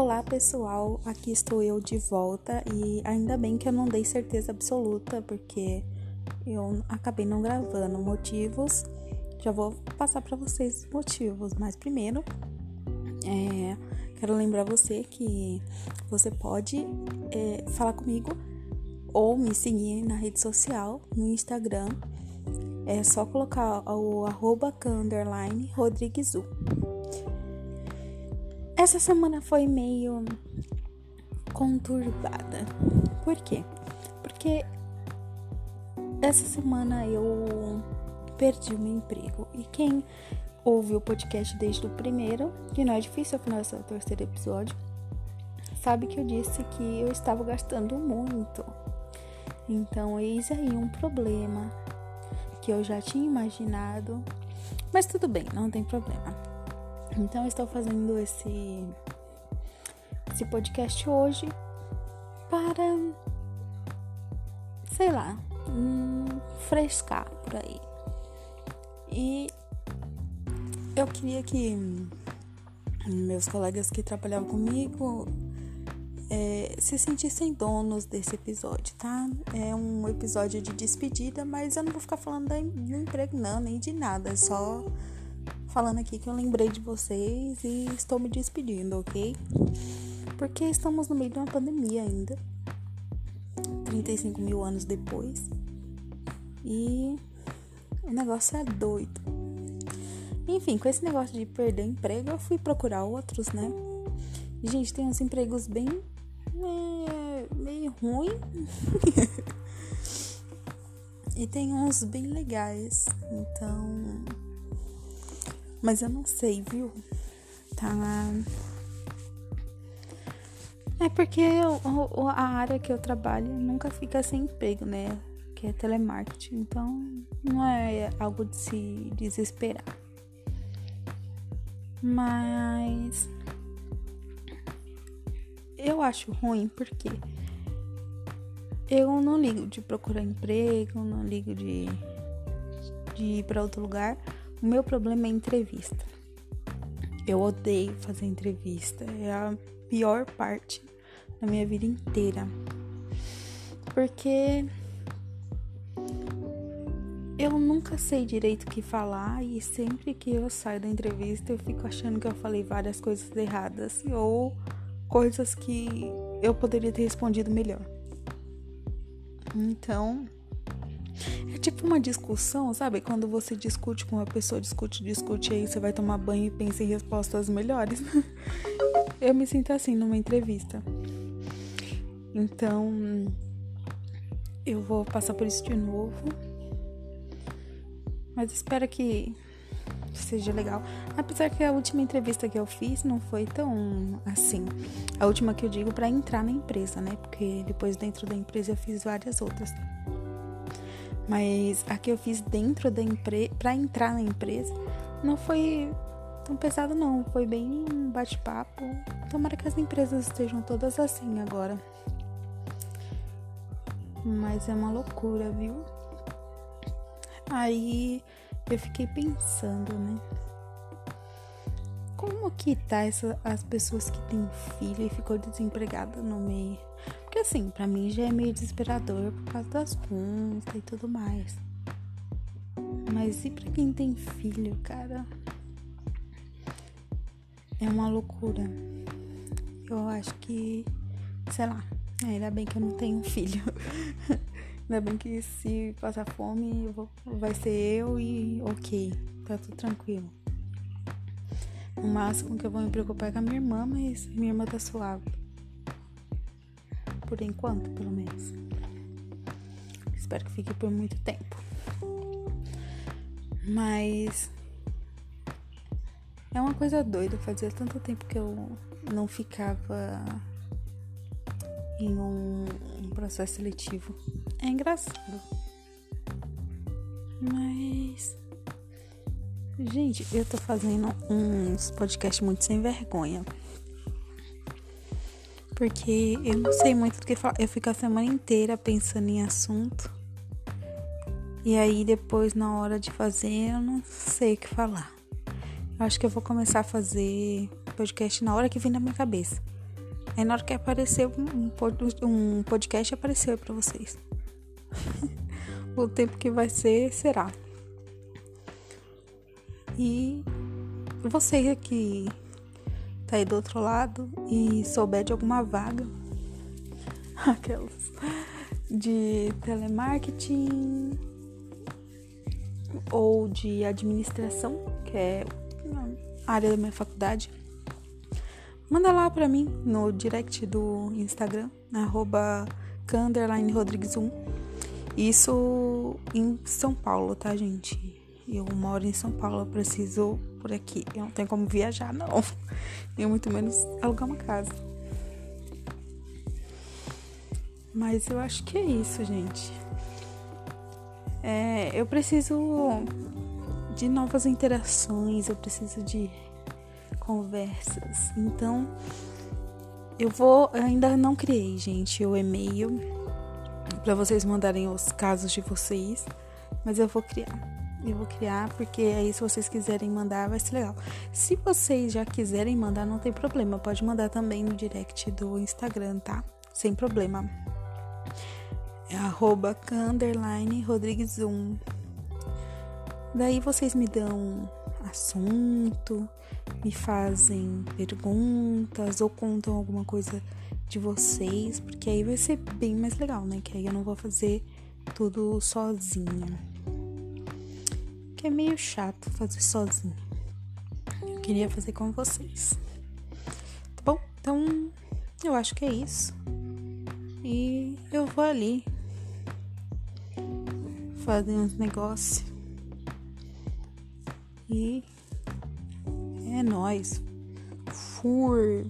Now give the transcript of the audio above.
Olá pessoal, aqui estou eu de volta e ainda bem que eu não dei certeza absoluta porque eu acabei não gravando motivos. Já vou passar para vocês os motivos, mas primeiro é, quero lembrar você que você pode é, falar comigo ou me seguir na rede social, no Instagram. É só colocar o arroba Rodriguesu. Essa semana foi meio conturbada. Por quê? Porque essa semana eu perdi o meu emprego. E quem ouve o podcast desde o primeiro, que não é difícil afinal esse é o terceiro episódio, sabe que eu disse que eu estava gastando muito. Então, eis aí um problema que eu já tinha imaginado. Mas tudo bem, não tem problema. Então estou fazendo esse esse podcast hoje para sei lá, hum, frescar por aí. E eu queria que meus colegas que trabalhavam comigo é, se sentissem donos desse episódio, tá? É um episódio de despedida, mas eu não vou ficar falando de emprego, não, nem de nada, é só falando aqui que eu lembrei de vocês e estou me despedindo, ok? Porque estamos no meio de uma pandemia ainda. 35 mil anos depois. E o negócio é doido. Enfim, com esse negócio de perder emprego, eu fui procurar outros, né? Gente, tem uns empregos bem. É, meio ruim. e tem uns bem legais. Então mas eu não sei, viu? Tá. É porque eu, a área que eu trabalho nunca fica sem emprego, né? Que é telemarketing. Então não é algo de se desesperar. Mas eu acho ruim porque eu não ligo de procurar emprego, não ligo de, de ir para outro lugar o meu problema é entrevista. Eu odeio fazer entrevista. É a pior parte da minha vida inteira. Porque eu nunca sei direito o que falar e sempre que eu saio da entrevista eu fico achando que eu falei várias coisas erradas ou coisas que eu poderia ter respondido melhor. Então, tipo uma discussão, sabe? Quando você discute com uma pessoa, discute, discute, aí você vai tomar banho e pensa em respostas melhores. Eu me sinto assim numa entrevista. Então, eu vou passar por isso de novo. Mas espero que seja legal. Apesar que a última entrevista que eu fiz não foi tão assim. A última que eu digo para entrar na empresa, né? Porque depois dentro da empresa eu fiz várias outras. Mas a que eu fiz dentro da empresa, para entrar na empresa, não foi tão pesado não, foi bem um bate-papo. Tomara que as empresas estejam todas assim agora. Mas é uma loucura, viu? Aí eu fiquei pensando, né? Como que tá essa, as pessoas que têm filho e ficou desempregada no meio? Porque assim, para mim já é meio desesperador por causa das contas e tudo mais. Mas e para quem tem filho, cara? É uma loucura. Eu acho que, sei lá, ainda bem que eu não tenho filho. ainda bem que se passar fome vai ser eu e ok, tá tudo tranquilo. O máximo que eu vou me preocupar é com a minha irmã, mas minha irmã tá suave por enquanto, pelo menos. Espero que fique por muito tempo. Mas é uma coisa doida, fazia tanto tempo que eu não ficava em um, processo seletivo. É engraçado. Mas Gente, eu tô fazendo uns podcasts muito sem vergonha. Porque eu não sei muito do que falar. Eu fico a semana inteira pensando em assunto. E aí depois, na hora de fazer, eu não sei o que falar. Eu acho que eu vou começar a fazer podcast na hora que vem na minha cabeça. Aí na hora que apareceu um podcast apareceu aí pra vocês. o tempo que vai ser, será. E você que tá aí do outro lado e souber de alguma vaga, aquelas de telemarketing ou de administração, que é a área da minha faculdade, manda lá pra mim no direct do Instagram, arroba Rodrigues1. Isso em São Paulo, tá, gente? Eu moro em São Paulo, eu preciso por aqui. Eu não tenho como viajar, não. Nem muito menos alugar uma casa. Mas eu acho que é isso, gente. É, eu preciso de novas interações, eu preciso de conversas. Então, eu vou. Eu ainda não criei, gente, o e-mail para vocês mandarem os casos de vocês, mas eu vou criar. Eu vou criar, porque aí se vocês quiserem mandar, vai ser legal. Se vocês já quiserem mandar, não tem problema. Pode mandar também no direct do Instagram, tá? Sem problema. É arroba Rodrigues 1. Daí vocês me dão assunto, me fazem perguntas ou contam alguma coisa de vocês, porque aí vai ser bem mais legal, né? Que aí eu não vou fazer tudo sozinha que é meio chato fazer sozinho. Eu queria fazer com vocês. Tá bom? Então, eu acho que é isso. E eu vou ali fazer uns negócios. E é nós. Fur.